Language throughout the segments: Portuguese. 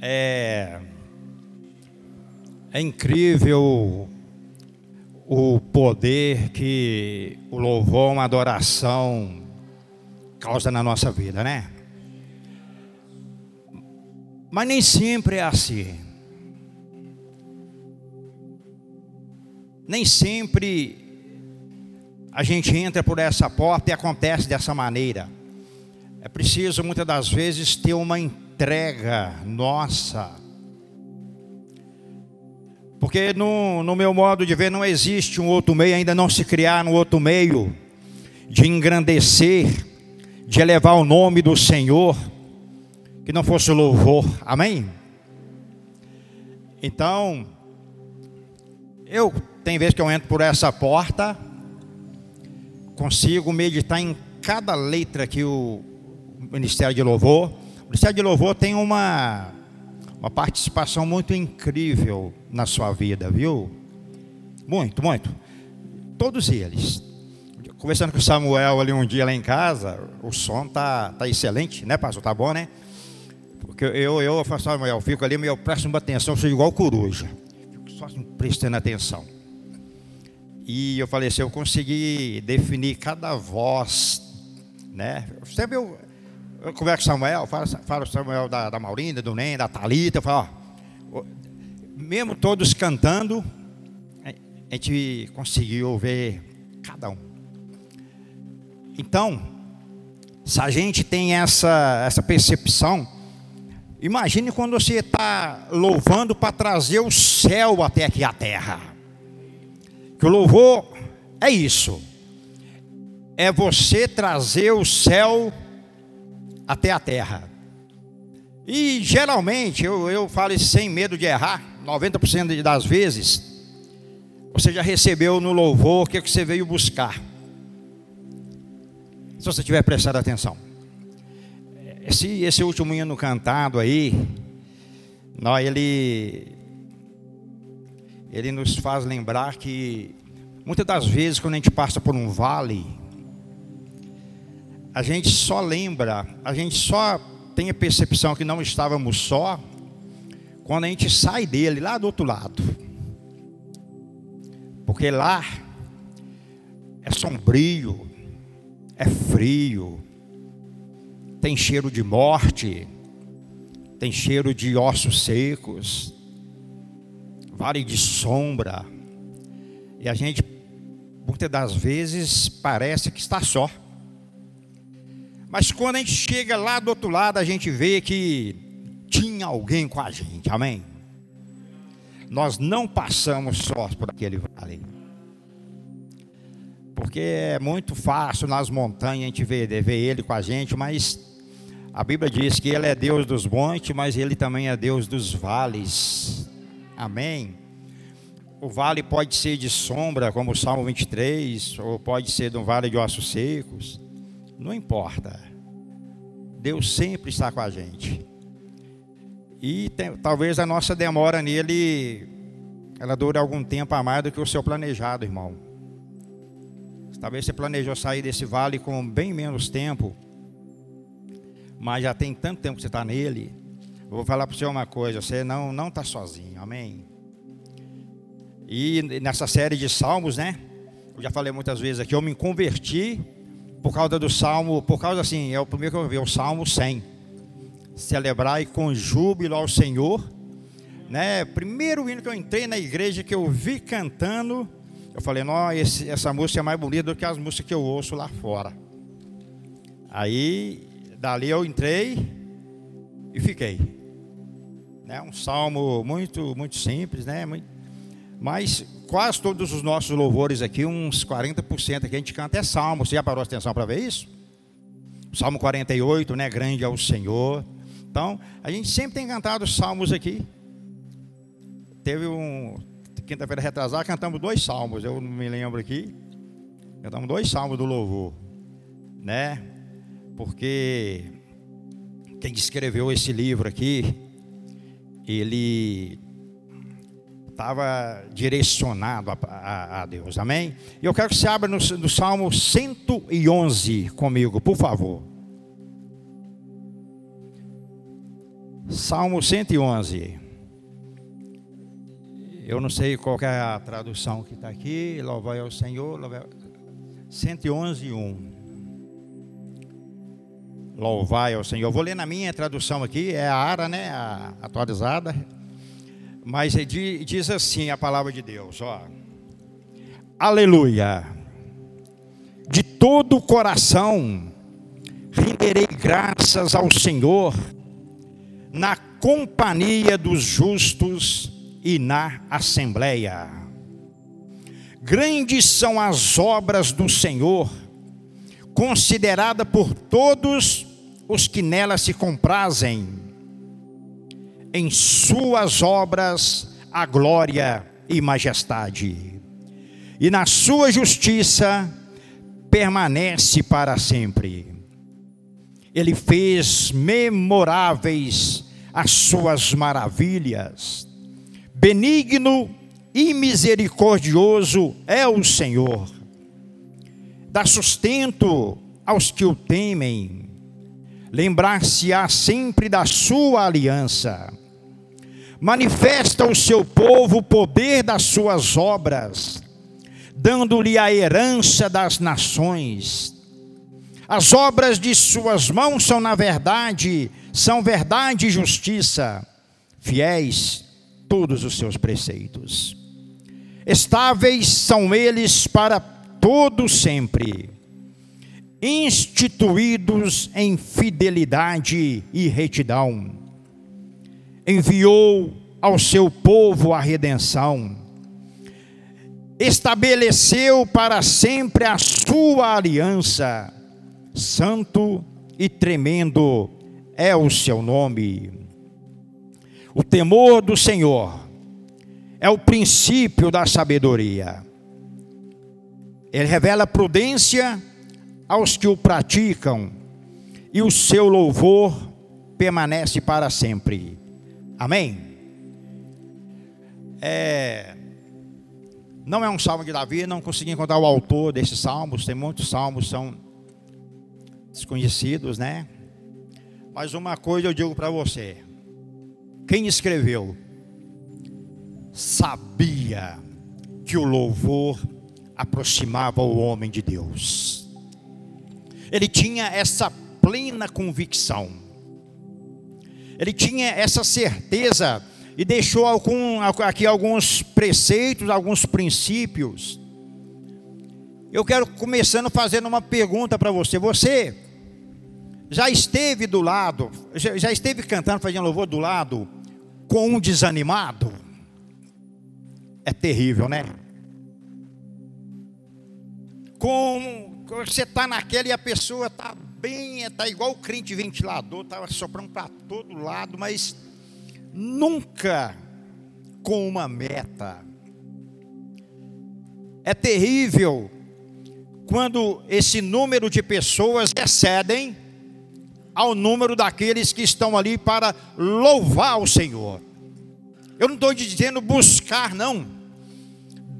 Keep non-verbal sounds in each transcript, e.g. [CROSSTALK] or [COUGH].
É, é incrível o poder que o louvor, uma adoração causa na nossa vida, né? Mas nem sempre é assim. Nem sempre a gente entra por essa porta e acontece dessa maneira. É preciso muitas das vezes ter uma entrega nossa. Porque no, no meu modo de ver não existe um outro meio, ainda não se criar um outro meio de engrandecer, de elevar o nome do Senhor, que não fosse louvor. Amém? Então, eu tem vezes que eu entro por essa porta, consigo meditar em cada letra que o Ministério de Louvor. Ministério de Louvor tem uma, uma participação muito incrível na sua vida, viu? Muito, muito. Todos eles. Conversando com o Samuel ali um dia lá em casa, o som tá, tá excelente, né, pastor? Tá bom, né? Porque eu, eu, eu Samuel, eu fico ali, eu presto atenção, sou igual coruja. Fico só assim, prestando atenção. E eu falei assim, eu consegui definir cada voz, né? Sempre eu, eu converso com Samuel, falo, falo Samuel da, da Maurinda, do Nem, da Talita, eu falo, ó, mesmo todos cantando, a gente conseguiu ver cada um. Então, se a gente tem essa, essa percepção, imagine quando você está louvando para trazer o céu até aqui a terra. Que o louvor é isso. É você trazer o céu até a terra. E geralmente, eu, eu falo isso sem medo de errar, 90% das vezes, você já recebeu no louvor o que, que você veio buscar. Se você tiver prestado atenção. Esse, esse último hino cantado aí, não, ele, ele nos faz lembrar que muitas das vezes quando a gente passa por um vale, a gente só lembra, a gente só tem a percepção que não estávamos só quando a gente sai dele lá do outro lado. Porque lá é sombrio, é frio, tem cheiro de morte, tem cheiro de ossos secos, vale de sombra, e a gente, muitas das vezes, parece que está só. Mas quando a gente chega lá do outro lado, a gente vê que tinha alguém com a gente, amém? Nós não passamos só por aquele vale. Porque é muito fácil nas montanhas a gente ver, ver ele com a gente, mas a Bíblia diz que ele é Deus dos montes, mas ele também é Deus dos vales. Amém? O vale pode ser de sombra, como o Salmo 23, ou pode ser de um vale de ossos secos. Não importa. Deus sempre está com a gente. E tem, talvez a nossa demora nele, ela dure algum tempo a mais do que o seu planejado, irmão. Talvez você planejou sair desse vale com bem menos tempo, mas já tem tanto tempo que você está nele. Vou falar para você uma coisa: você não não está sozinho, amém. E nessa série de salmos, né? Eu já falei muitas vezes aqui, eu me converti por causa do salmo, por causa assim, é o primeiro que eu vi, é o salmo 100. Celebrar com júbilo ao Senhor, né? Primeiro hino que eu entrei na igreja que eu vi cantando, eu falei, não, esse, essa música é mais bonita do que as músicas que eu ouço lá fora. Aí, dali eu entrei e fiquei. Né? Um salmo muito, muito simples, né? Muito, mas quase todos os nossos louvores aqui, uns 40% aqui, a gente canta é salmo. Você já parou atenção para ver isso? Salmo 48, né? Grande é o Senhor. Então, a gente sempre tem cantado salmos aqui. Teve um. Quinta-feira retrasada, cantamos dois salmos, eu não me lembro aqui. Cantamos dois salmos do louvor, né? Porque quem escreveu esse livro aqui, ele estava direcionado a, a, a, Deus, amém? E eu quero que você abra no, no Salmo 111 comigo, por favor. Salmo 111. Eu não sei qual é a tradução que está aqui. Louvai ao Senhor. Louvai... 111, 1. Louvai ao Senhor. Eu vou ler na minha tradução aqui, é a ARA, né? A atualizada. Mas diz assim a palavra de Deus, ó. Aleluia. De todo o coração renderei graças ao Senhor na companhia dos justos e na assembleia. Grandes são as obras do Senhor, considerada por todos os que nela se comprazem. Em suas obras a glória e majestade, e na sua justiça permanece para sempre. Ele fez memoráveis as suas maravilhas benigno e misericordioso é o Senhor. Dá sustento aos que o temem. Lembrar-se-á sempre da sua aliança. Manifesta ao seu povo o poder das suas obras, dando-lhe a herança das nações. As obras de suas mãos são, na verdade, são verdade e justiça. Fiéis todos os seus preceitos. Estáveis são eles para todo sempre, instituídos em fidelidade e retidão. Enviou ao seu povo a redenção, estabeleceu para sempre a sua aliança, santo e tremendo é o seu nome. O temor do Senhor é o princípio da sabedoria. Ele revela prudência aos que o praticam, e o seu louvor permanece para sempre. Amém? É, não é um salmo de Davi, não consegui encontrar o autor desses salmos, tem muitos salmos, são desconhecidos, né? Mas uma coisa eu digo para você: quem escreveu sabia que o louvor aproximava o homem de Deus. Ele tinha essa plena convicção. Ele tinha essa certeza e deixou algum, aqui alguns preceitos, alguns princípios. Eu quero começando fazendo uma pergunta para você. Você já esteve do lado, já esteve cantando, fazendo louvor do lado com um desanimado, é terrível, né? Com você está naquela e a pessoa está bem, está igual o crente ventilador, estava tá soprando para todo lado, mas nunca com uma meta. É terrível quando esse número de pessoas excedem ao número daqueles que estão ali para louvar o Senhor. Eu não estou dizendo buscar, não.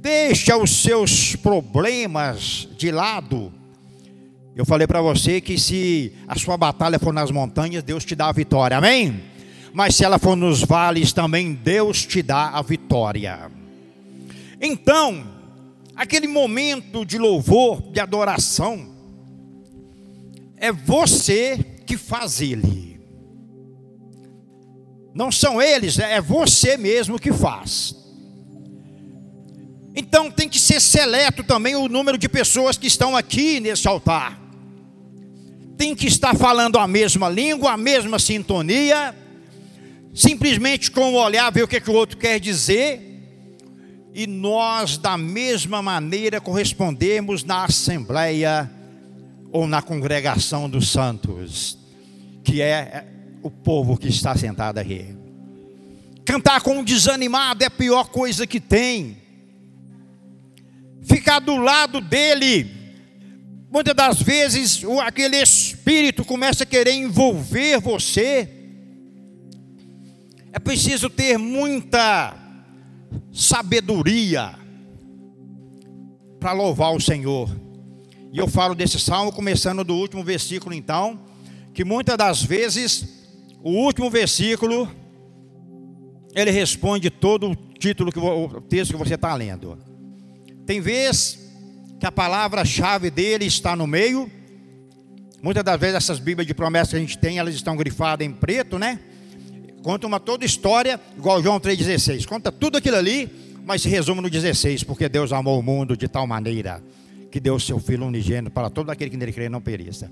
Deixa os seus problemas de lado. Eu falei para você que se a sua batalha for nas montanhas, Deus te dá a vitória, amém? Mas se ela for nos vales, também Deus te dá a vitória. Então, aquele momento de louvor, de adoração, é você que faz ele. Não são eles, é você mesmo que faz. Então tem que ser seleto também o número de pessoas que estão aqui nesse altar. Tem que estar falando a mesma língua, a mesma sintonia, simplesmente com o olhar ver o que, que o outro quer dizer, e nós, da mesma maneira, correspondemos na assembleia ou na congregação dos santos que é o povo que está sentado aqui. Cantar com um desanimado é a pior coisa que tem. Ficar do lado dele, muitas das vezes aquele espírito começa a querer envolver você. É preciso ter muita sabedoria para louvar o Senhor. E eu falo desse salmo começando do último versículo então que muitas das vezes o último versículo, ele responde todo o título que o texto que você está lendo. Tem vez que a palavra-chave dele está no meio. Muitas das vezes essas Bíblias de promessa que a gente tem, elas estão grifadas em preto, né? Conta uma toda história, igual João 3,16. Conta tudo aquilo ali, mas se resume no 16, porque Deus amou o mundo de tal maneira que deu o seu Filho unigênito para todo aquele que nele crê não pereça.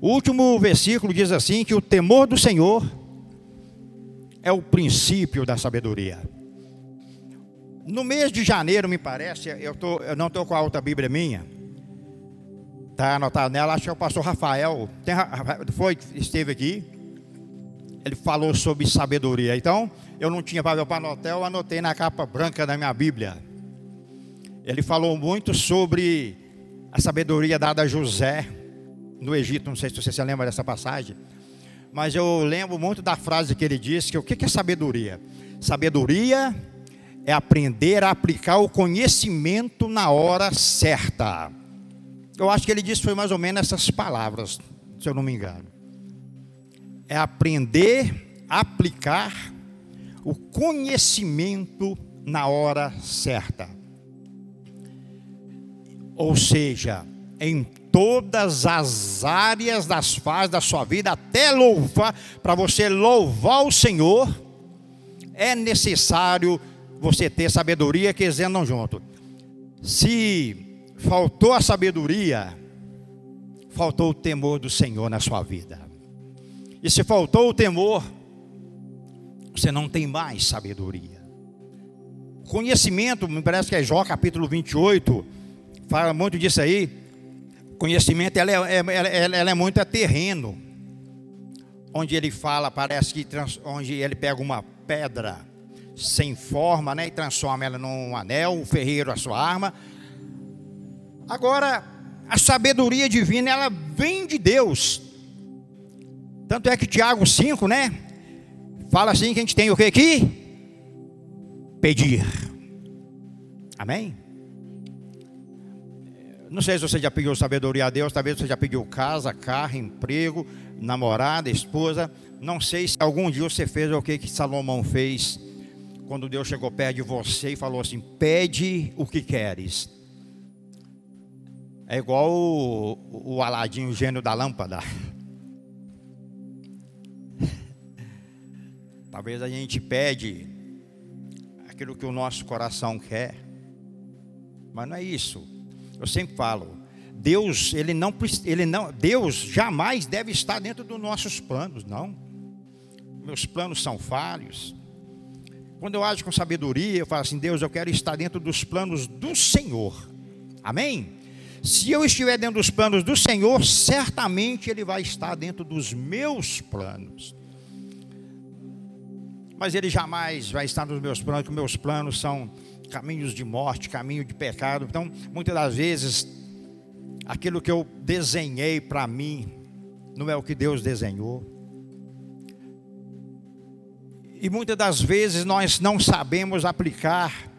O último versículo diz assim: que o temor do Senhor é o princípio da sabedoria. No mês de janeiro, me parece, eu, tô, eu não estou com a outra Bíblia minha, está anotado nela, acho que é o pastor Rafael, tem, foi, esteve aqui, ele falou sobre sabedoria. Então, eu não tinha papel para anotar, eu anotei na capa branca da minha Bíblia. Ele falou muito sobre a sabedoria dada a José no Egito. Não sei se você se lembra dessa passagem, mas eu lembro muito da frase que ele disse: que o que é sabedoria? Sabedoria é aprender a aplicar o conhecimento na hora certa. Eu acho que ele disse foi mais ou menos essas palavras, se eu não me engano é aprender a aplicar o conhecimento na hora certa. Ou seja, em todas as áreas das fases da sua vida, até louvar, para você louvar o Senhor, é necessário você ter sabedoria que eles andam junto. Se faltou a sabedoria, faltou o temor do Senhor na sua vida. E se faltou o temor, você não tem mais sabedoria. Conhecimento, me parece que é Jó capítulo 28, fala muito disso aí. Conhecimento, ela é, é ela, ela é muito a terreno. Onde ele fala, parece que onde ele pega uma pedra sem forma, né, e transforma ela num anel, o ferreiro a sua arma. Agora, a sabedoria divina, ela vem de Deus. Tanto é que Tiago 5, né? Fala assim que a gente tem o que aqui? Pedir. Amém? Não sei se você já pediu sabedoria a Deus, talvez você já pediu casa, carro, emprego, namorada, esposa. Não sei se algum dia você fez o que, que Salomão fez quando Deus chegou perto de você e falou assim: pede o que queres. É igual o, o Aladinho, o gênio da lâmpada. [LAUGHS] Talvez a gente pede aquilo que o nosso coração quer, mas não é isso. Eu sempre falo, Deus, ele não, ele não, Deus jamais deve estar dentro dos nossos planos, não. Meus planos são falhos. Quando eu ajo com sabedoria, eu falo assim: Deus, eu quero estar dentro dos planos do Senhor. Amém? Se eu estiver dentro dos planos do Senhor, certamente Ele vai estar dentro dos meus planos mas ele jamais vai estar nos meus planos, porque meus planos são caminhos de morte, caminho de pecado. Então, muitas das vezes, aquilo que eu desenhei para mim não é o que Deus desenhou. E muitas das vezes nós não sabemos aplicar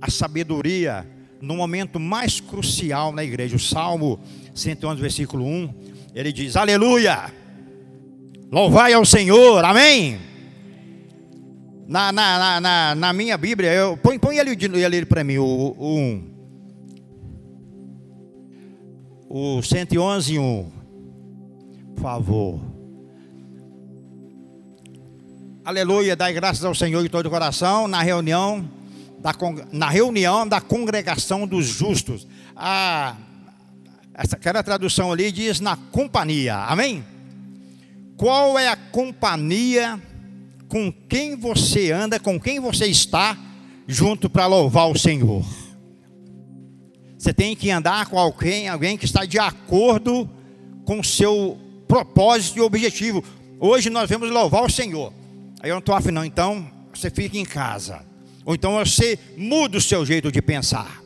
a sabedoria no momento mais crucial na igreja. O Salmo 111, versículo 1, ele diz: Aleluia! Louvai ao Senhor, amém! Na, na, na, na, minha Bíblia, eu, põe, põe ele, ele para mim, o, o 1. O 111, 1. Por favor. Aleluia, dai graças ao Senhor de todo o coração na reunião da, na reunião da congregação dos justos. A, essa, aquela tradução ali diz na companhia, amém? Qual é a companhia com quem você anda, com quem você está junto para louvar o Senhor. Você tem que andar com alguém, alguém que está de acordo com o seu propósito e objetivo. Hoje nós vamos louvar o Senhor. Aí eu não estou afinando, então você fica em casa. Ou então você muda o seu jeito de pensar.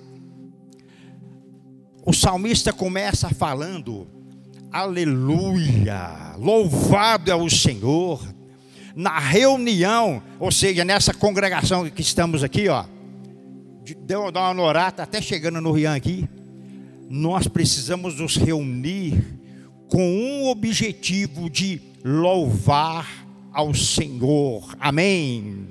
O salmista começa falando: Aleluia, louvado é o Senhor na reunião, ou seja, nessa congregação que estamos aqui, ó, deu uma norata até chegando no Rian aqui, nós precisamos nos reunir com um objetivo de louvar ao Senhor. Amém.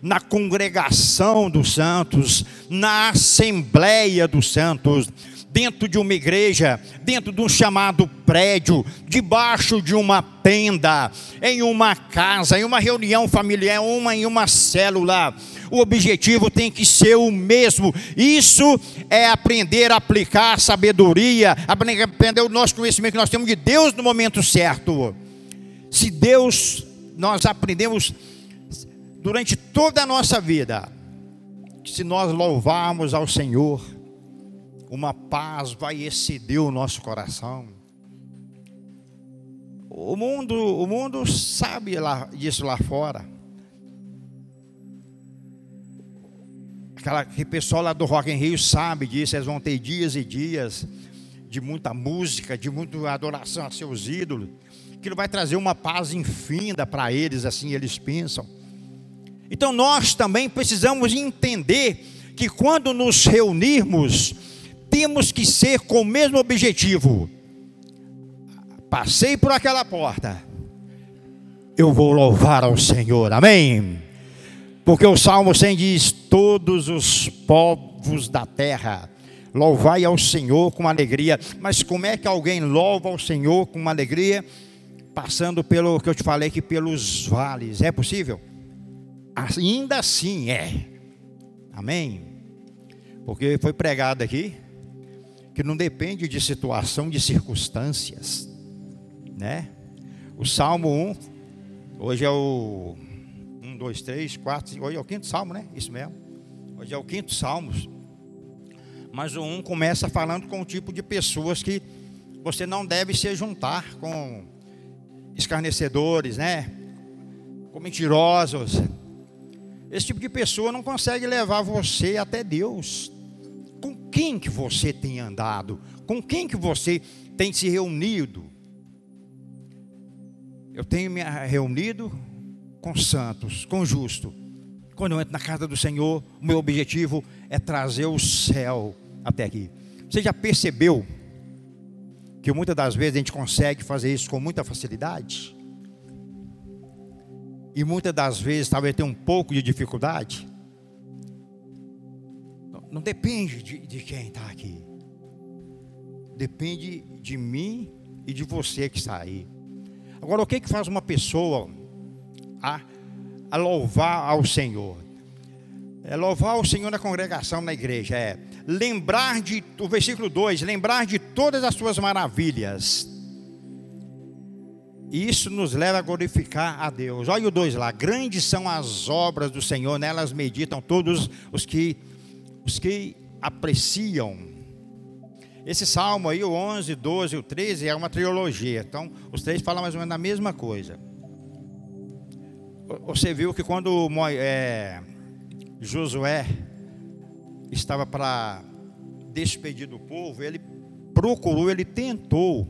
Na congregação dos santos, na assembleia dos santos, dentro de uma igreja, dentro de um chamado prédio, debaixo de uma tenda, em uma casa, em uma reunião familiar, uma em uma célula. O objetivo tem que ser o mesmo. Isso é aprender a aplicar a sabedoria, aprender o nosso conhecimento que nós temos de Deus no momento certo. Se Deus, nós aprendemos durante toda a nossa vida, se nós louvarmos ao Senhor, uma paz vai exceder o nosso coração. O mundo, o mundo sabe lá, disso lá fora. Aquela, aquele pessoal lá do Rock in Rio sabe disso, eles vão ter dias e dias de muita música, de muita adoração a seus ídolos. Aquilo vai trazer uma paz infinda para eles, assim eles pensam. Então nós também precisamos entender que quando nos reunirmos, temos que ser com o mesmo objetivo. Passei por aquela porta, eu vou louvar ao Senhor, amém? Porque o Salmo 100 diz: Todos os povos da terra, louvai ao Senhor com alegria. Mas como é que alguém louva ao Senhor com alegria? Passando pelo que eu te falei aqui, pelos vales, é possível? Ainda assim é, amém? Porque foi pregado aqui que não depende de situação, de circunstâncias, né? O Salmo 1, hoje é o 1, 2, 3, 4, hoje é o quinto Salmo, né? Isso mesmo. Hoje é o quinto Salmo. Mas o 1 começa falando com o tipo de pessoas que você não deve se juntar com escarnecedores, né? Com mentirosos. Esse tipo de pessoa não consegue levar você até Deus com quem que você tem andado, com quem que você tem se reunido. Eu tenho me reunido com santos, com justo. Quando eu entro na casa do Senhor, o meu objetivo é trazer o céu até aqui. Você já percebeu que muitas das vezes a gente consegue fazer isso com muita facilidade? E muitas das vezes talvez tenha um pouco de dificuldade? Não depende de, de quem está aqui. Depende de mim e de você que está aí. Agora, o que, que faz uma pessoa a, a louvar ao Senhor? É louvar o Senhor na congregação, na igreja. É lembrar de, o versículo 2: lembrar de todas as suas maravilhas. Isso nos leva a glorificar a Deus. Olha o 2 lá: grandes são as obras do Senhor, nelas meditam todos os que os que apreciam. Esse salmo aí, o 11, 12 e o 13, é uma trilogia. Então, os três falam mais ou menos a mesma coisa. Você viu que quando é, Josué estava para despedir do povo, ele procurou, ele tentou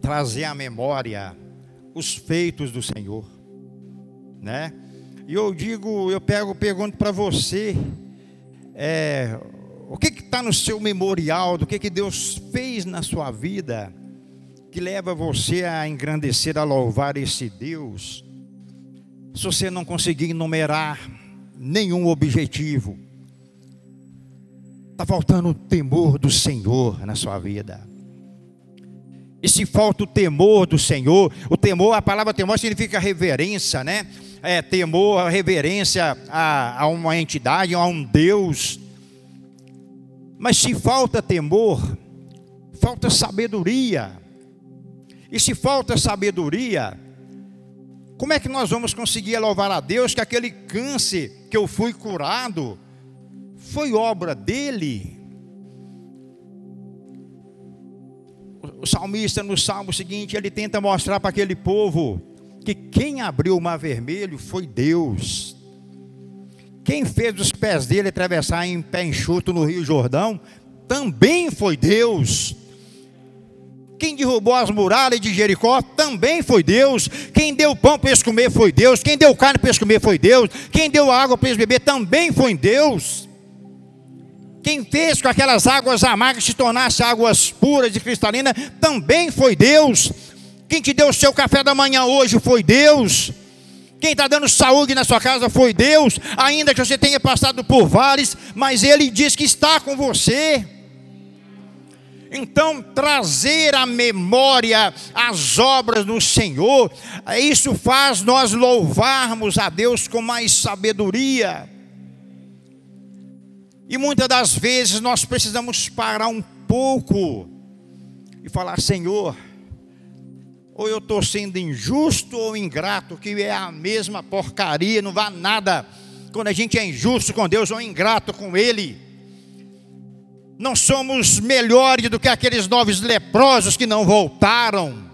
trazer à memória os feitos do Senhor, né? E eu digo, eu pego, pergunto para você, é, o que está no seu memorial, do que, que Deus fez na sua vida, que leva você a engrandecer, a louvar esse Deus. Se você não conseguir enumerar nenhum objetivo, está faltando o temor do Senhor na sua vida. E se falta o temor do Senhor, o temor, a palavra temor significa reverência, né? é, temor, reverência a, a uma entidade, a um Deus. Mas se falta temor, falta sabedoria. E se falta sabedoria, como é que nós vamos conseguir louvar a Deus que aquele câncer que eu fui curado foi obra dele? O salmista no salmo seguinte, ele tenta mostrar para aquele povo que quem abriu o mar vermelho foi Deus. Quem fez os pés dele atravessar em pé enxuto no Rio Jordão também foi Deus. Quem derrubou as muralhas de Jericó também foi Deus. Quem deu pão para eles comer foi Deus. Quem deu carne para eles comer foi Deus. Quem deu água para eles beber também foi Deus. Quem fez com aquelas águas amargas se tornassem águas puras e cristalinas também foi Deus. Quem te deu o seu café da manhã hoje foi Deus. Quem está dando saúde na sua casa foi Deus, ainda que você tenha passado por vales, mas Ele diz que está com você. Então, trazer à memória as obras do Senhor, isso faz nós louvarmos a Deus com mais sabedoria. E muitas das vezes nós precisamos parar um pouco e falar: Senhor, ou eu estou sendo injusto ou ingrato, que é a mesma porcaria, não vale nada quando a gente é injusto com Deus ou ingrato com Ele. Não somos melhores do que aqueles novos leprosos que não voltaram.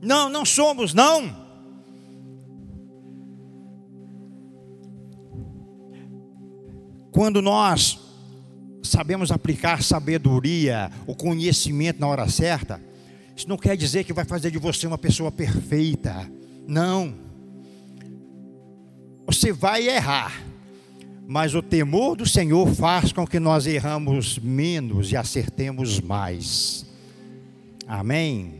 Não, não somos, não. Quando nós sabemos aplicar sabedoria, o conhecimento na hora certa, isso não quer dizer que vai fazer de você uma pessoa perfeita. Não. Você vai errar. Mas o temor do Senhor faz com que nós erramos menos e acertemos mais. Amém.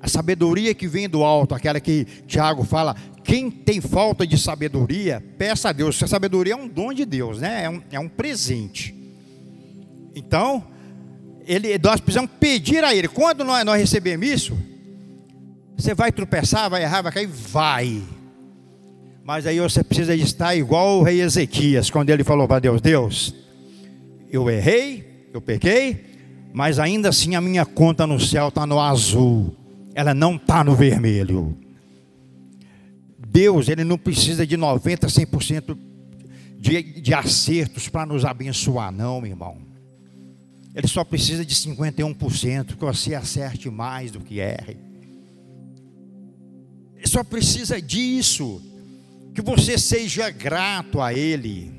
A sabedoria que vem do alto, aquela que Tiago fala, quem tem falta de sabedoria, peça a Deus. A sabedoria é um dom de Deus, né? É um, é um presente. Então, ele, nós precisamos pedir a Ele. Quando nós, nós recebemos isso, você vai tropeçar, vai errar, vai cair? Vai. Mas aí você precisa estar igual o rei Ezequias, quando ele falou para Deus: Deus, eu errei, eu pequei, mas ainda assim a minha conta no céu está no azul, ela não está no vermelho. Deus, ele não precisa de 90, 100% de, de acertos para nos abençoar, não, meu irmão. Ele só precisa de 51%, que você acerte mais do que erre. Ele só precisa disso, que você seja grato a Ele.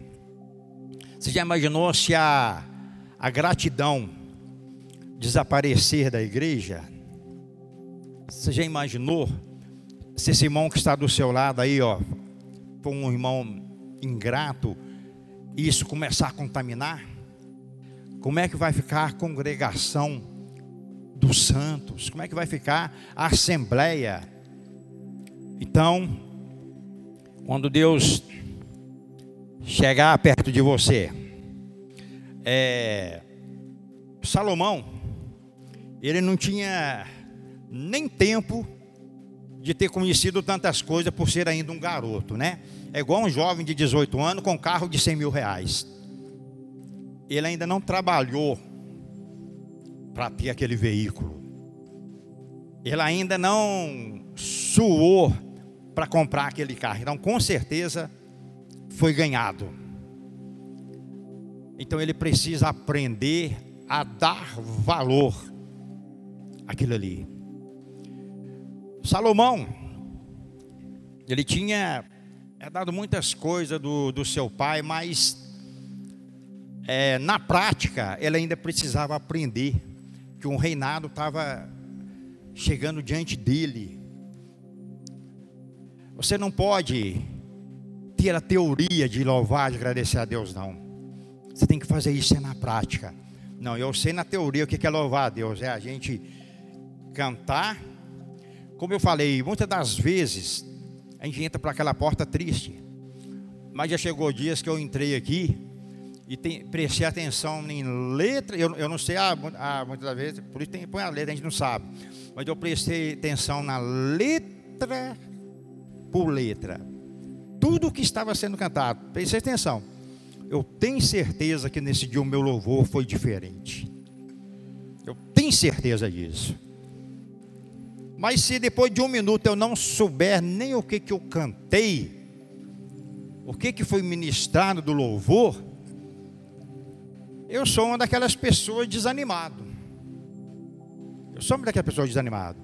Você já imaginou se a, a gratidão desaparecer da igreja? Você já imaginou se esse irmão que está do seu lado aí, ó, for um irmão ingrato, isso começar a contaminar? Como é que vai ficar a congregação dos santos? Como é que vai ficar a assembleia? Então, quando Deus chegar perto de você, é, Salomão, ele não tinha nem tempo de ter conhecido tantas coisas por ser ainda um garoto, né? É igual um jovem de 18 anos com carro de 100 mil reais ele ainda não trabalhou para ter aquele veículo. Ele ainda não suou para comprar aquele carro. Então, com certeza, foi ganhado. Então, ele precisa aprender a dar valor àquilo ali. Salomão, ele tinha é dado muitas coisas do, do seu pai, mas é, na prática, ela ainda precisava aprender que um reinado estava chegando diante dele. Você não pode ter a teoria de louvar, de agradecer a Deus, não. Você tem que fazer isso é na prática. Não, eu sei na teoria o que é louvar a Deus. É a gente cantar. Como eu falei, muitas das vezes a gente entra para aquela porta triste. Mas já chegou dias que eu entrei aqui e tem, prestei atenção em letra, eu, eu não sei, ah, ah, muitas das vezes, por isso tem, põe a letra, a gente não sabe, mas eu prestei atenção na letra por letra, tudo que estava sendo cantado, prestei atenção, eu tenho certeza que nesse dia o meu louvor foi diferente, eu tenho certeza disso, mas se depois de um minuto eu não souber nem o que, que eu cantei, o que, que foi ministrado do louvor, eu sou uma daquelas pessoas desanimado. Eu sou uma daquelas pessoas desanimado.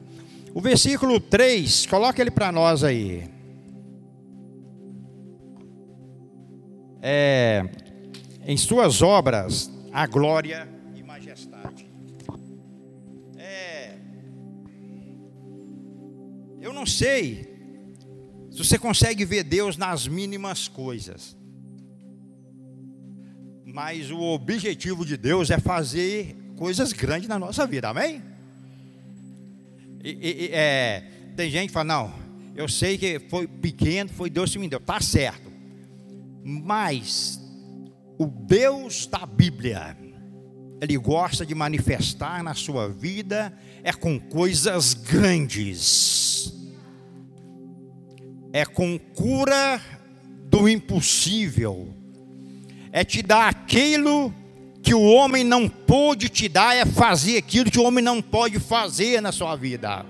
O versículo 3, coloca ele para nós aí. É, em suas obras, a glória e majestade. É, eu não sei se você consegue ver Deus nas mínimas coisas. Mas o objetivo de Deus é fazer coisas grandes na nossa vida, amém? E, e, é, tem gente que fala, não, Eu sei que foi pequeno, foi Deus que me deu, tá certo. Mas o Deus da Bíblia, ele gosta de manifestar na sua vida é com coisas grandes. É com cura do impossível. É te dar aquilo que o homem não pôde te dar, é fazer aquilo que o homem não pode fazer na sua vida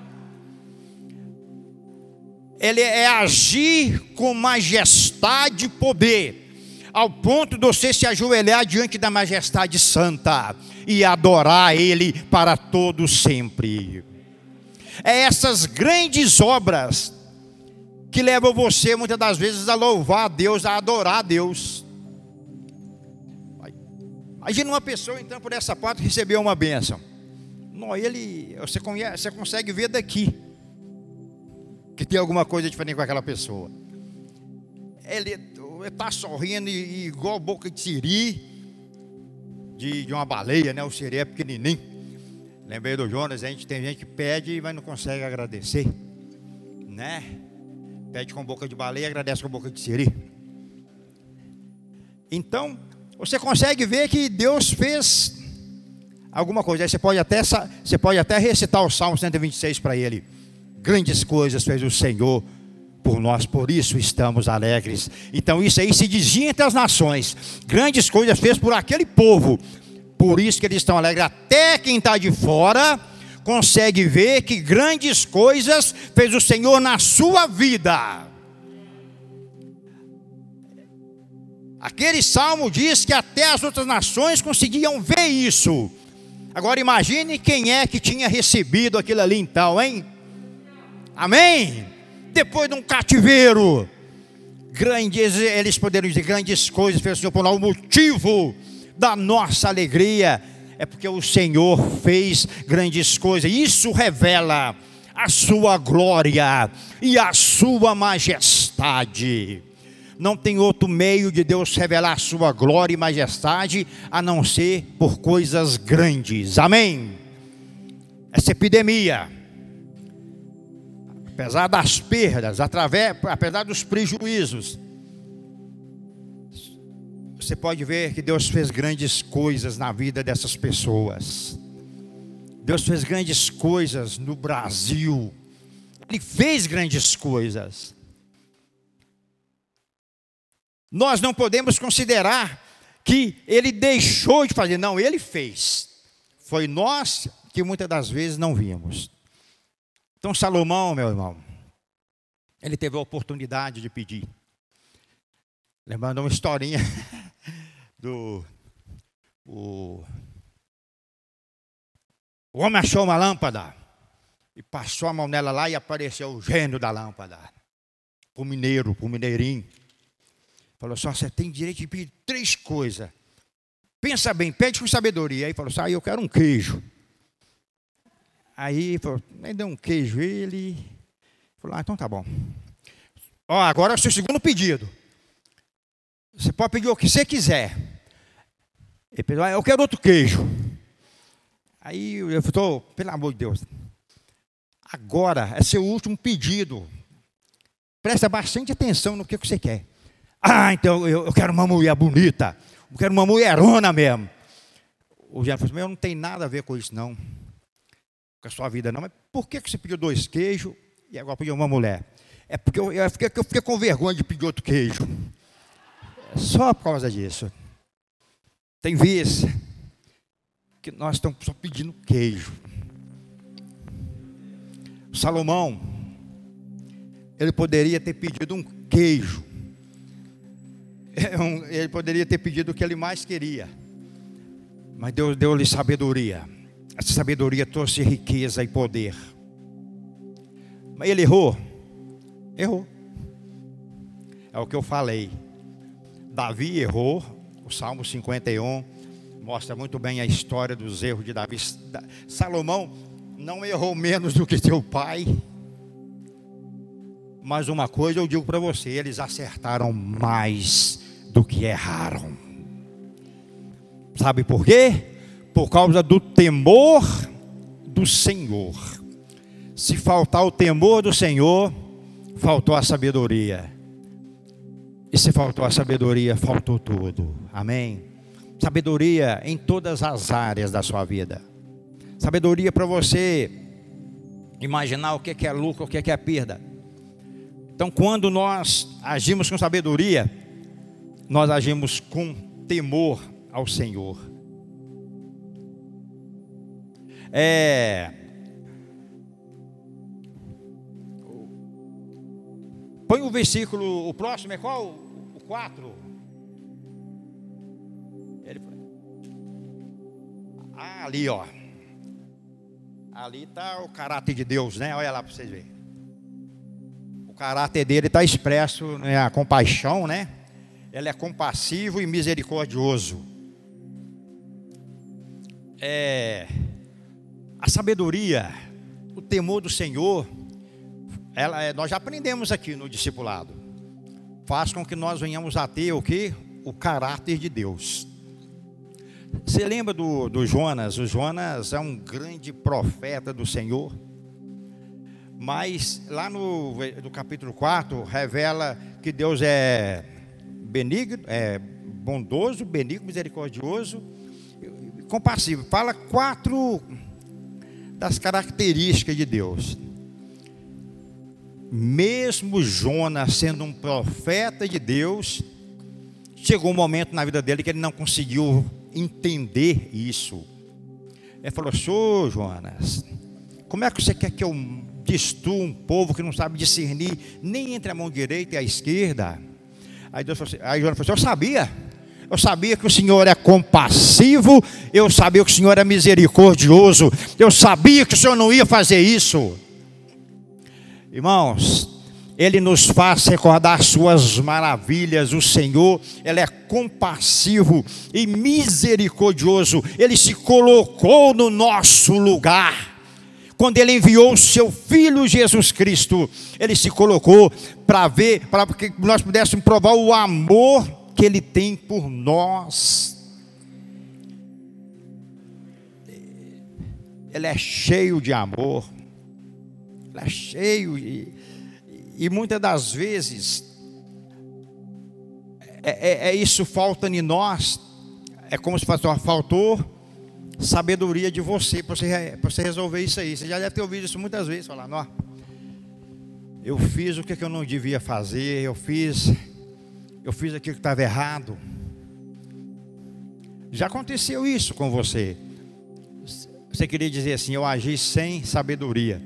ele é agir com majestade e poder, ao ponto de você se ajoelhar diante da majestade santa e adorar Ele para todo sempre. É essas grandes obras que levam você muitas das vezes a louvar a Deus, a adorar a Deus. Imagina uma pessoa então por essa porta receber uma bênção. Não, ele, você, conhece, você consegue ver daqui que tem alguma coisa diferente com aquela pessoa. Ele está sorrindo e, e, igual boca de siri, de, de uma baleia, né? O siri é pequenininho. Lembrei do Jonas, a gente tem gente que pede, mas não consegue agradecer, né? Pede com boca de baleia, agradece com boca de siri. Então, você consegue ver que Deus fez alguma coisa. Aí você pode até, você pode até recitar o Salmo 126 para ele. Grandes coisas fez o Senhor por nós, por isso estamos alegres. Então isso aí se dizia entre as nações. Grandes coisas fez por aquele povo. Por isso que eles estão alegres. Até quem está de fora consegue ver que grandes coisas fez o Senhor na sua vida. Aquele salmo diz que até as outras nações conseguiam ver isso. Agora imagine quem é que tinha recebido aquilo ali então, hein? Amém? Depois de um cativeiro, grandes, eles poderiam dizer grandes coisas, Senhor por nós. O motivo da nossa alegria é porque o Senhor fez grandes coisas. Isso revela a sua glória e a sua majestade. Não tem outro meio de Deus revelar sua glória e majestade a não ser por coisas grandes. Amém? Essa epidemia apesar das perdas, através, apesar dos prejuízos, você pode ver que Deus fez grandes coisas na vida dessas pessoas. Deus fez grandes coisas no Brasil. Ele fez grandes coisas. Nós não podemos considerar que ele deixou de fazer, não, ele fez. Foi nós que muitas das vezes não vimos. Então, Salomão, meu irmão, ele teve a oportunidade de pedir. Lembrando uma historinha [LAUGHS] do. O, o homem achou uma lâmpada e passou a mão nela lá e apareceu o gênio da lâmpada. O mineiro, o mineirinho. Falou só, você tem direito de pedir três coisas. Pensa bem, pede com sabedoria. Aí falou assim, ah, eu quero um queijo. Aí falou, deu um queijo ele. Falou, ah, então tá bom. Ó, agora é o seu segundo pedido. Você pode pedir o que você quiser. Ele pediu, ah, eu quero outro queijo. Aí eu falei, pelo amor de Deus. Agora é seu último pedido. Presta bastante atenção no que você quer. Ah, então eu, eu quero uma mulher bonita. Eu quero uma mulherona mesmo. O Jean falou assim, eu não tem nada a ver com isso, não com a sua vida, não. Mas por que você pediu dois queijos e agora pediu uma mulher? É porque eu, eu, fiquei, eu fiquei com vergonha de pedir outro queijo. Só por causa disso. Tem vezes que nós estamos só pedindo queijo. Salomão, ele poderia ter pedido um queijo. É ele poderia ter pedido o que ele mais queria. Mas Deus deu-lhe sabedoria. Essa sabedoria trouxe riqueza e poder. Mas ele errou. Errou. É o que eu falei. Davi errou. O Salmo 51 mostra muito bem a história dos erros de Davi. Salomão não errou menos do que seu pai. Mas uma coisa eu digo para você: eles acertaram mais do que erraram. Sabe por quê? Por causa do temor do Senhor. Se faltar o temor do Senhor, faltou a sabedoria. E se faltou a sabedoria, faltou tudo. Amém? Sabedoria em todas as áreas da sua vida. Sabedoria para você imaginar o que é lucro, o que é perda. Então, quando nós agimos com sabedoria, nós agimos com temor ao Senhor. É. Põe o versículo, o próximo é qual? O 4. Ele... Ah, ali, ó. Ali está o caráter de Deus, né? Olha lá para vocês verem. O caráter dele está expresso, né? a compaixão, né? Ele é compassivo e misericordioso. É, a sabedoria, o temor do Senhor, ela, é, nós já aprendemos aqui no discipulado. Faz com que nós venhamos a ter o que? O caráter de Deus. Você lembra do, do Jonas? O Jonas é um grande profeta do Senhor. Mas lá no, no capítulo 4 revela que Deus é benigno, é bondoso, benigno, misericordioso, compassivo. Fala quatro das características de Deus. Mesmo Jonas sendo um profeta de Deus, chegou um momento na vida dele que ele não conseguiu entender isso. Ele falou: Senhor Jonas, como é que você quer que eu destrua um povo que não sabe discernir nem entre a mão direita e a esquerda? Aí, Deus falou assim, aí Jonas falou assim: Eu sabia. Eu sabia que o Senhor é compassivo, eu sabia que o Senhor é misericordioso, eu sabia que o Senhor não ia fazer isso. Irmãos, ele nos faz recordar suas maravilhas. O Senhor, ele é compassivo e misericordioso. Ele se colocou no nosso lugar. Quando ele enviou o seu filho Jesus Cristo, ele se colocou para ver, para que nós pudéssemos provar o amor que ele tem por nós. Ele é cheio de amor. Ele é cheio e muitas das vezes é, é, é isso falta em nós. É como se fosse, faltou sabedoria de você para você, você resolver isso aí. Você já deve ter ouvido isso muitas vezes, falando, ó, eu fiz o que eu não devia fazer, eu fiz, eu fiz aquilo que estava errado. Já aconteceu isso com você. Você queria dizer assim, eu agi sem sabedoria.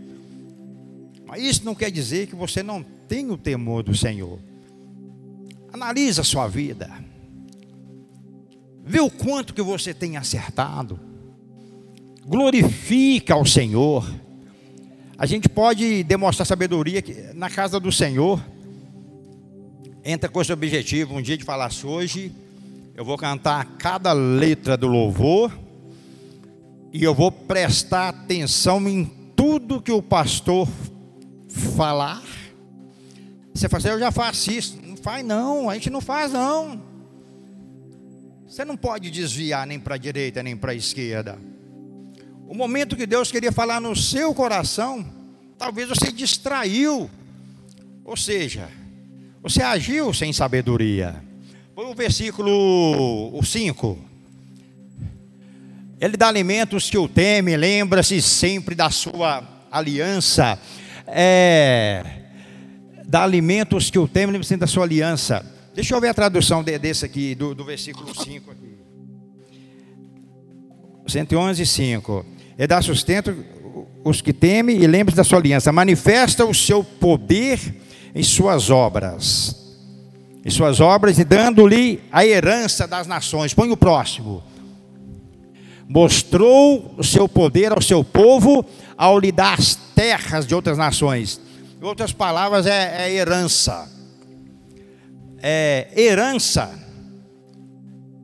Mas isso não quer dizer que você não tem o temor do Senhor. Analisa a sua vida. Vê o quanto que você tem acertado. Glorifica ao Senhor. A gente pode demonstrar sabedoria na casa do Senhor. Entra com esse objetivo um dia de falar hoje eu vou cantar cada letra do louvor e eu vou prestar atenção em tudo que o pastor falar. Você fala assim, eu já faço isso. Não faz não, a gente não faz não. Você não pode desviar nem para a direita nem para a esquerda. O momento que Deus queria falar no seu coração, talvez você distraiu. Ou seja, você agiu sem sabedoria. Põe o versículo 5. Ele dá alimentos que o teme, lembra-se sempre da sua aliança é, dá alimentos que o temem, lembre-se da sua aliança. Deixa eu ver a tradução de, desse aqui, do, do versículo 5 aqui. 111, 5. Ele dá sustento os que temem e lembre-se da sua aliança. Manifesta o seu poder em suas obras. Em suas obras e dando-lhe a herança das nações. Põe o próximo. Mostrou o seu poder ao seu povo ao lhe dar as terras de outras nações. Em outras palavras, é, é herança. É, herança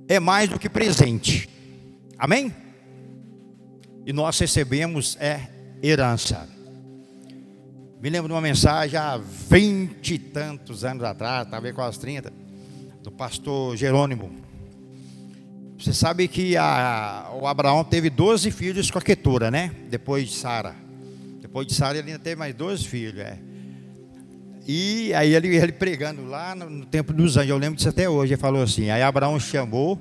é mais do que presente. Amém? E nós recebemos é herança. Me lembro de uma mensagem há vinte e tantos anos atrás, talvez quase 30, do pastor Jerônimo. Você sabe que a, o Abraão teve 12 filhos com a Quetura, né? Depois de Sara. Depois de Sara ele ainda teve mais dois filhos. É. E aí ele, ele pregando lá no, no tempo dos anjos, eu lembro disso até hoje, ele falou assim, aí Abraão chamou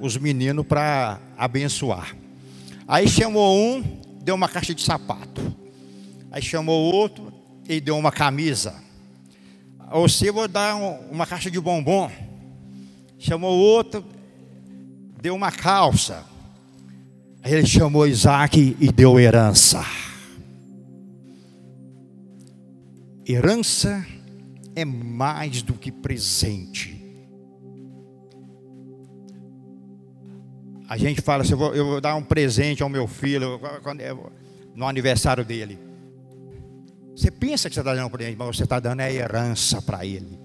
os meninos para abençoar. Aí chamou um, deu uma caixa de sapato. Aí chamou outro e deu uma camisa. Ou se vou dar um, uma caixa de bombom. Chamou outro, deu uma calça. Ele chamou Isaac e deu herança. Herança é mais do que presente. A gente fala assim, eu vou, eu vou dar um presente ao meu filho no aniversário dele. Você pensa que você está dando um presente, mas você está dando a herança para ele.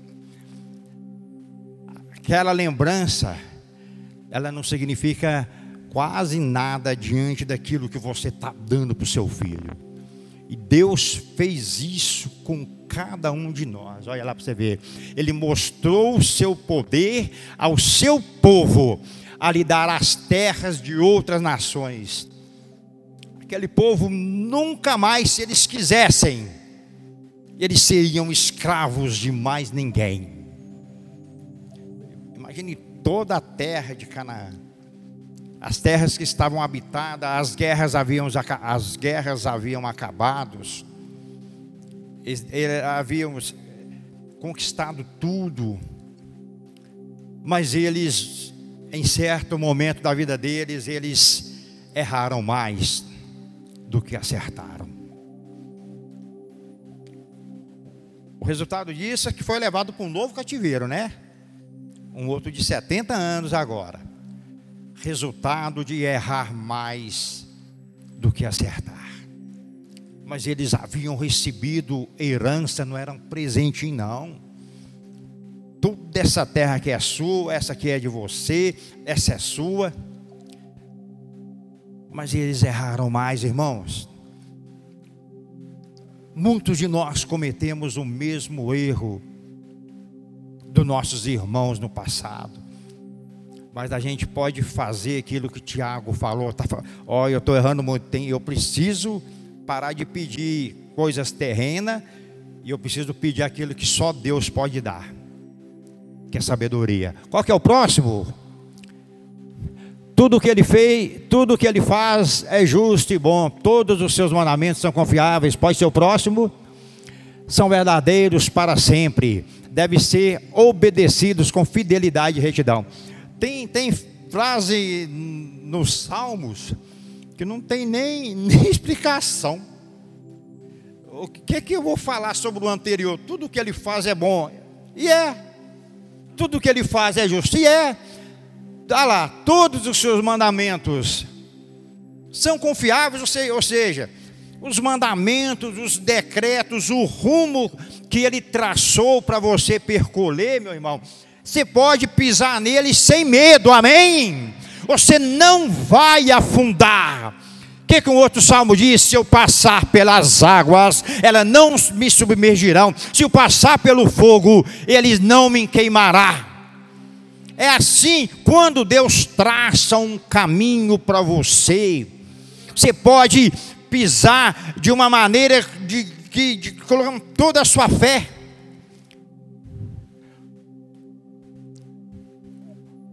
Aquela lembrança, ela não significa quase nada diante daquilo que você está dando para o seu filho. E Deus fez isso com cada um de nós. Olha lá para você ver. Ele mostrou o seu poder ao seu povo a lhe dar as terras de outras nações. Aquele povo nunca mais, se eles quisessem, eles seriam escravos de mais ninguém. Imagine toda a terra de Canaã as terras que estavam habitadas, as guerras haviam, as guerras haviam acabado, havíamos conquistado tudo, mas eles, em certo momento da vida deles, eles erraram mais do que acertaram. O resultado disso é que foi levado para um novo cativeiro, né? Um outro de 70 anos agora resultado de errar mais do que acertar. Mas eles haviam recebido herança, não eram presente não. Toda essa terra que é sua, essa que é de você, essa é sua. Mas eles erraram mais, irmãos. Muitos de nós cometemos o mesmo erro dos nossos irmãos no passado mas a gente pode fazer aquilo que Tiago falou. Tá, oh, eu estou errando muito. Tem, eu preciso parar de pedir coisas terrenas e eu preciso pedir aquilo que só Deus pode dar, que é sabedoria. Qual que é o próximo? Tudo que ele fez, tudo que ele faz é justo e bom. Todos os seus mandamentos são confiáveis. Pode ser o próximo? São verdadeiros para sempre. Devem ser obedecidos com fidelidade e retidão. Tem, tem frase nos Salmos que não tem nem, [LAUGHS] nem explicação. O que é que eu vou falar sobre o anterior? Tudo que ele faz é bom. E é. Tudo que ele faz é justo. E é. Está lá, todos os seus mandamentos são confiáveis, ou seja, os mandamentos, os decretos, o rumo que ele traçou para você percorrer, meu irmão, você pode pisar nele sem medo, amém? Você não vai afundar. O que, que um outro salmo diz? Se eu passar pelas águas, elas não me submergirão. Se eu passar pelo fogo, eles não me queimará. É assim, quando Deus traça um caminho para você, você pode pisar de uma maneira de, de, de toda a sua fé.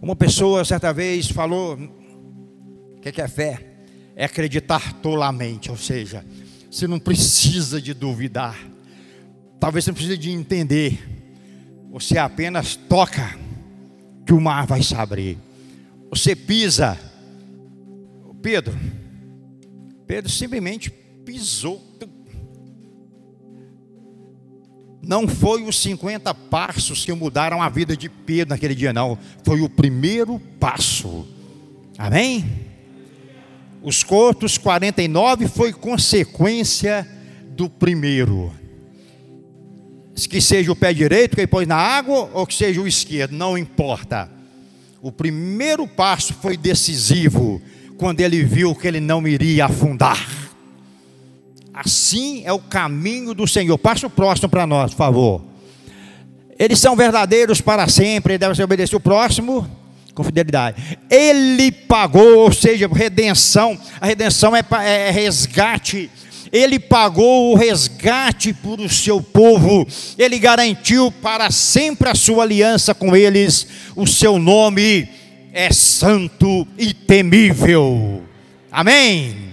Uma pessoa certa vez falou: o que é fé? É acreditar tolamente, ou seja, você não precisa de duvidar, talvez você não precise de entender, você apenas toca que o mar vai se abrir. Você pisa, Pedro, Pedro simplesmente pisou, não foi os 50 passos que mudaram a vida de Pedro naquele dia, não. Foi o primeiro passo. Amém? Os cortos 49 foi consequência do primeiro. Que seja o pé direito que ele pôs na água ou que seja o esquerdo, não importa. O primeiro passo foi decisivo quando ele viu que ele não iria afundar. Assim é o caminho do Senhor. Passa o próximo para nós, por favor. Eles são verdadeiros para sempre, ele deve ser obedecido. O próximo, com fidelidade. Ele pagou, ou seja, redenção. A redenção é, é resgate, Ele pagou o resgate por o seu povo, ele garantiu para sempre a sua aliança com eles, o seu nome é santo e temível. Amém.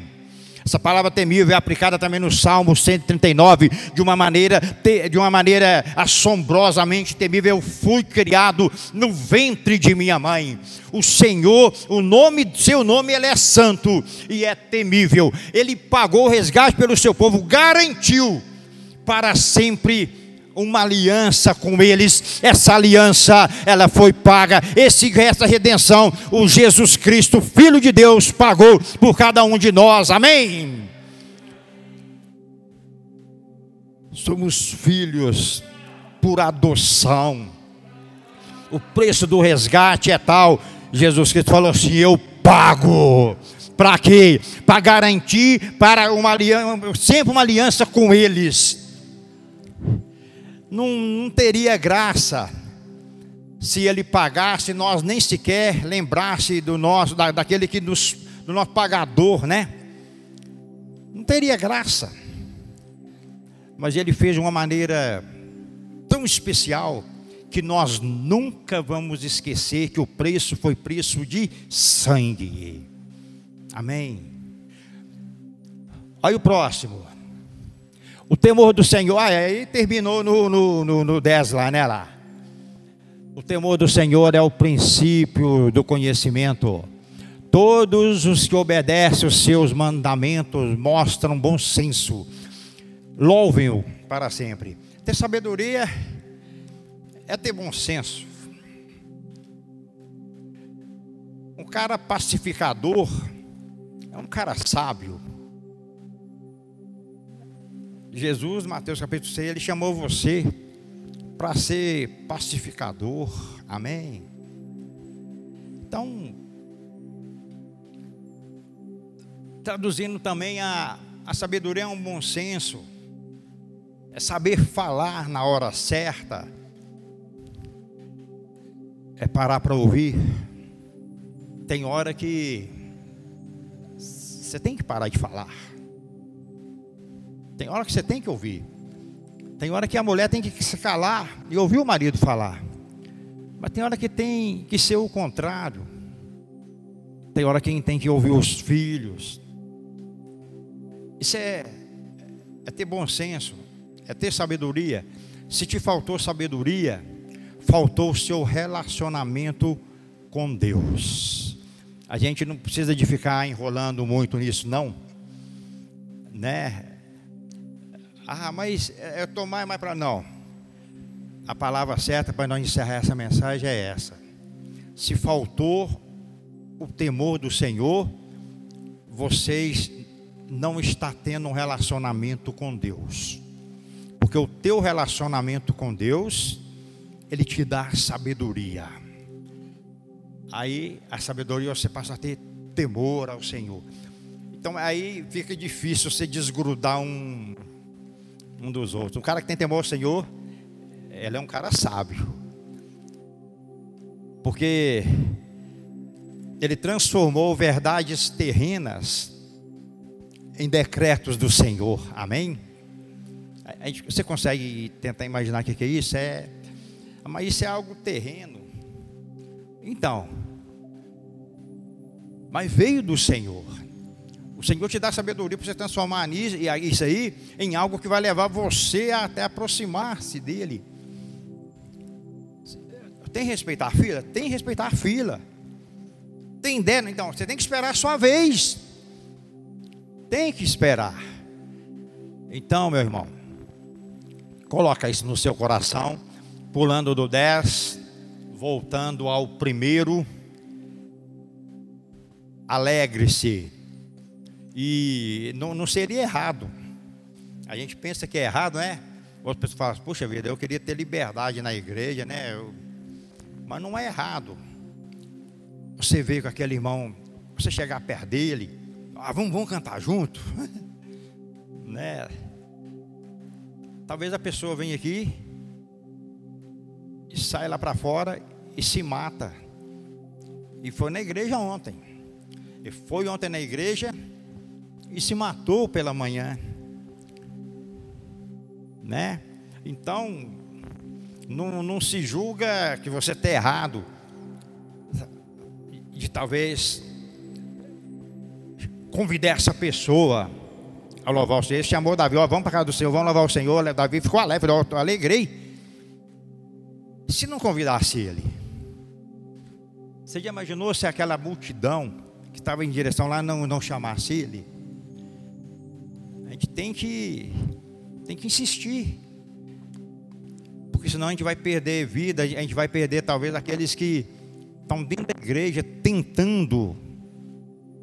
Essa palavra temível é aplicada também no Salmo 139 de uma maneira de uma maneira assombrosamente temível. Eu fui criado no ventre de minha mãe. O Senhor, o nome, seu nome ele é santo e é temível. Ele pagou o resgate pelo seu povo, garantiu para sempre uma aliança com eles. Essa aliança, ela foi paga. Esse, essa redenção, o Jesus Cristo, Filho de Deus, pagou por cada um de nós. Amém. Somos filhos por adoção. O preço do resgate é tal. Jesus Cristo falou assim: Eu pago. Para quê? Para garantir para uma aliança, sempre uma aliança com eles não, não teria graça se ele pagasse, nós nem sequer lembrasse do nosso, da, daquele que nos, do nosso pagador, né? Não teria graça. Mas ele fez de uma maneira tão especial que nós nunca vamos esquecer que o preço foi preço de sangue. Amém. Olha o próximo. O temor do Senhor, ah, aí terminou no, no, no, no 10 lá, né? Lá. O temor do Senhor é o princípio do conhecimento. Todos os que obedecem os seus mandamentos mostram bom senso. Louvem-o para sempre. Ter sabedoria é ter bom senso. Um cara pacificador é um cara sábio. Jesus, Mateus capítulo 6, ele chamou você para ser pacificador. Amém. Então, traduzindo também a, a sabedoria é um bom senso, é saber falar na hora certa, é parar para ouvir. Tem hora que você tem que parar de falar. Tem hora que você tem que ouvir. Tem hora que a mulher tem que se calar e ouvir o marido falar. Mas tem hora que tem que ser o contrário. Tem hora que tem que ouvir os filhos. Isso é, é ter bom senso, é ter sabedoria. Se te faltou sabedoria, faltou o seu relacionamento com Deus. A gente não precisa de ficar enrolando muito nisso, não. Né? Ah, mas é, eu estou mais, mais para. Não. A palavra certa para nós encerrar essa mensagem é essa. Se faltou o temor do Senhor, vocês não está tendo um relacionamento com Deus. Porque o teu relacionamento com Deus, ele te dá sabedoria. Aí a sabedoria você passa a ter temor ao Senhor. Então aí fica difícil você desgrudar um um dos outros. Um cara que tem temor ao Senhor, ele é um cara sábio. Porque ele transformou verdades terrenas em decretos do Senhor. Amém? Você consegue tentar imaginar o que é isso? É, mas isso é algo terreno. Então, mas veio do Senhor. O Senhor te dá sabedoria para você transformar isso aí em algo que vai levar você a até aproximar-se dele. Tem que respeitar a fila? Tem que respeitar a fila. Tem ideia? Então, você tem que esperar a sua vez. Tem que esperar. Então, meu irmão, coloca isso no seu coração, pulando do 10, voltando ao primeiro. Alegre-se e não, não seria errado. A gente pensa que é errado, né? Outras pessoas falam, puxa vida, eu queria ter liberdade na igreja, né? Eu... Mas não é errado. Você vê com aquele irmão, você chegar perto dele, ah, vamos, vamos cantar junto, [LAUGHS] né? Talvez a pessoa venha aqui e sai lá para fora e se mata. E foi na igreja ontem. E foi ontem na igreja e se matou pela manhã. né? Então, não, não se julga que você está errado de talvez convidar essa pessoa a louvar o Senhor. Ele chamou Davi, ó, vamos para casa do Senhor, vamos louvar o Senhor. Davi ficou alegre, eu alegrei. Se não convidasse ele, você já imaginou se aquela multidão que estava em direção lá não, não chamasse ele? Gente tem que, tem que insistir. Porque senão a gente vai perder vida, a gente vai perder talvez aqueles que estão dentro da igreja tentando,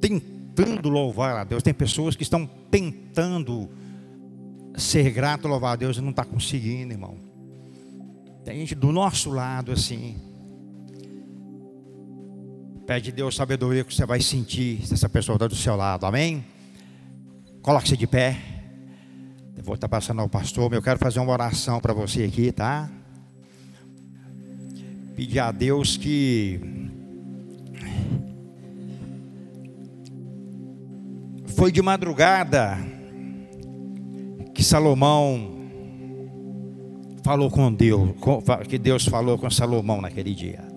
tentando louvar a Deus. Tem pessoas que estão tentando ser grato, louvar a Deus e não está conseguindo, irmão. Tem gente do nosso lado assim. Pede Deus sabedoria que você vai sentir se essa pessoa está do seu lado, amém? Coloque-se de pé. Eu vou estar passando ao pastor, mas eu quero fazer uma oração para você aqui, tá? Pedir a Deus que foi de madrugada que Salomão falou com Deus, que Deus falou com Salomão naquele dia.